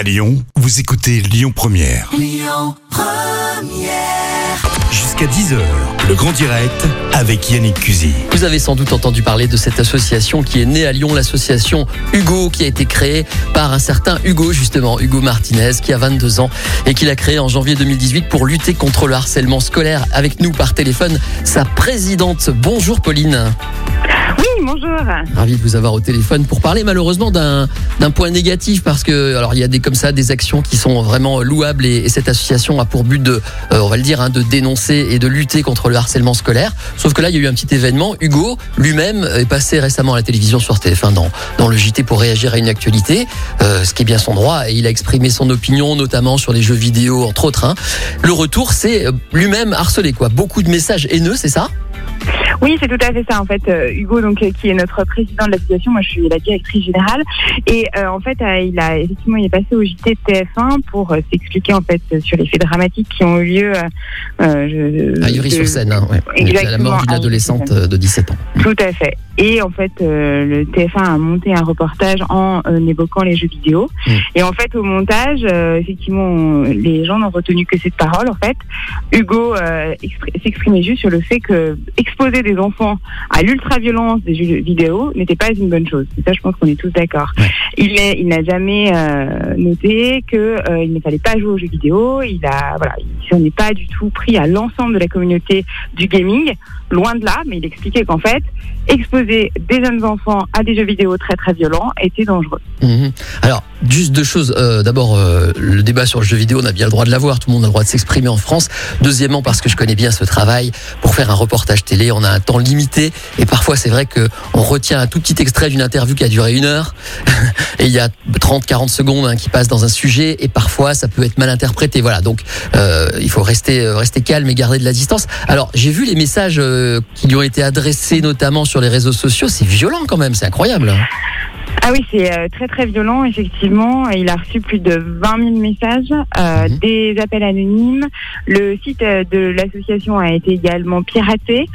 À Lyon, vous écoutez Lyon Première. Jusqu'à 10h, le grand direct avec Yannick Cusy. Vous avez sans doute entendu parler de cette association qui est née à Lyon, l'association Hugo, qui a été créée par un certain Hugo, justement, Hugo Martinez, qui a 22 ans et qui l'a créée en janvier 2018 pour lutter contre le harcèlement scolaire. Avec nous par téléphone, sa présidente. Bonjour Pauline. Oui, bonjour. Ravi de vous avoir au téléphone pour parler malheureusement d'un point négatif parce que alors il y a des comme ça des actions qui sont vraiment louables et, et cette association a pour but de euh, on va le dire hein, de dénoncer et de lutter contre le harcèlement scolaire. Sauf que là il y a eu un petit événement. Hugo lui-même est passé récemment à la télévision sur TF1 dans dans le JT pour réagir à une actualité, euh, ce qui est bien son droit et il a exprimé son opinion notamment sur les jeux vidéo entre autres. hein. Le retour c'est euh, lui-même harcelé quoi. Beaucoup de messages haineux c'est ça? Oui, c'est tout à fait ça. En fait, euh, Hugo, donc euh, qui est notre président de l'association, moi je suis la directrice générale, et euh, en fait, euh, il a effectivement il est passé au JT de TF1 pour euh, s'expliquer en fait sur les faits dramatiques qui ont eu lieu. euh, je- À Ivry-sur-Seine, de- hein, ouais. Exactement, à la mort d'une adolescente de 17 ans. Tout à fait. Et en fait, euh, le TF1 a monté un reportage en évoquant les jeux vidéo. Mm. Et en fait, au montage, euh, effectivement, on- les gens n'ont retenu que cette parole. En fait, Hugo euh, expri- s'exprimait juste sur le fait que exposer des enfants à l'ultra-violence des jeux vidéo n'était pas une bonne chose. Et ça, je pense qu'on est tous d'accord. Ouais. Il n'a jamais euh, noté que euh, ne fallait pas jouer aux jeux vidéo. Il a, voilà, il s'en est pas du tout pris à l'ensemble de la communauté du gaming. Loin de là, mais il expliquait qu'en fait, exposer des jeunes enfants à des jeux vidéo très très violents était dangereux. Mhm. Alors, juste deux choses. Euh, D'abord, euh, le débat sur le jeu vidéo, on a bien le droit de l'avoir. Tout le monde a le droit de s'exprimer en France. Deuxièmement, parce que je connais bien ce travail. Pour faire un reportage télé, on a un temps limité. Et parfois, c'est vrai que on retient un tout petit extrait d'une interview qui a duré une heure. et il y a 30, 40 secondes hein, qui passent dans un sujet. Et parfois, ça peut être mal interprété. Voilà. Donc, euh, il faut rester, rester calme et garder de la distance. Alors, j'ai vu les messages euh, qui lui ont été adressés, notamment sur les réseaux sociaux. C'est violent quand même. C'est incroyable. Ah oui, c'est euh, très très violent, effectivement. Il a reçu plus de 20 000 messages, euh, Mhm. des appels anonymes. Le site euh, de l'association a été également piraté.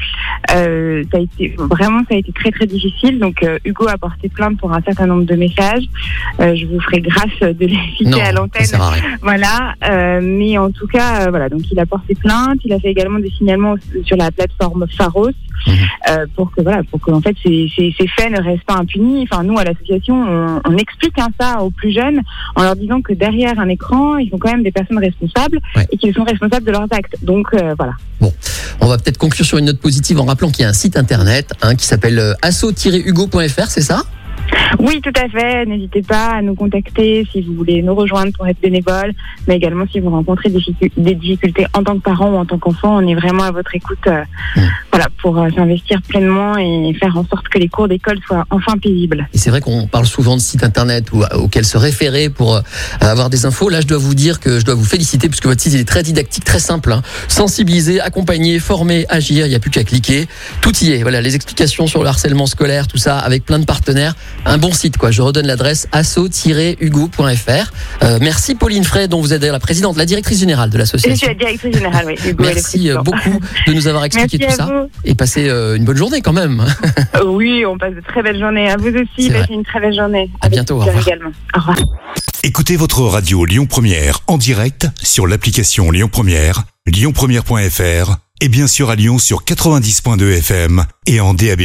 Euh, ça a été vraiment, ça a été très très difficile. Donc euh, Hugo a porté plainte pour un certain nombre de messages. Euh, je vous ferai grâce de les citer à l'antenne. Voilà, euh, mais en tout cas, voilà, donc il a porté plainte, il a fait également des signalements sur la plateforme Pharos Euh, pour que voilà, pour que en fait ces, ces, ces faits ne restent pas impunis. Enfin, nous à l'association, on, on explique hein, ça aux plus jeunes en leur disant que derrière un écran, ils sont quand même des personnes responsables Ouais. et qu'ils sont responsables de leurs actes. Donc euh, voilà. On va peut-être conclure sur une note positive en rappelant qu'il y a un site internet hein, qui s'appelle euh, asso-hugo.fr, c'est ça? Oui, tout à fait. N'hésitez pas à nous contacter si vous voulez nous rejoindre pour être bénévole, mais également si vous rencontrez des difficu- des difficultés en tant que parent ou en tant qu'enfant. On est vraiment à votre écoute euh, Mm. Voilà, pour euh, s'investir pleinement et faire en sorte que les cours d'école soient enfin paisibles. Et c'est vrai qu'on parle souvent de sites internet ou, auxquels se référer pour euh, avoir des infos. Là, je dois vous dire que je dois vous féliciter puisque votre site il est très didactique, très simple. hein. Sensibiliser, accompagner, former, agir, il n'y a plus qu'à cliquer. Tout y est. Voilà, les explications sur le harcèlement scolaire, tout ça, avec plein de partenaires. Un bon site, quoi. Je redonne l'adresse asso-hugo.fr. Euh, merci Pauline Frey, dont vous êtes la présidente, la directrice générale de Je suis l'association. la directrice générale, oui. Hugo Merci euh, beaucoup de nous avoir expliqué Merci tout ça vous. Et passer euh, une bonne journée quand même. Oui, on passe de très belles journées. À vous aussi, passez une très belle journée. À Avec bientôt, au revoir. également. Au revoir. Écoutez votre radio Lyon Première en direct sur l'application Lyon Première, lyonpremière.fr et bien sûr à Lyon sur 90.2 FM et en DAB+.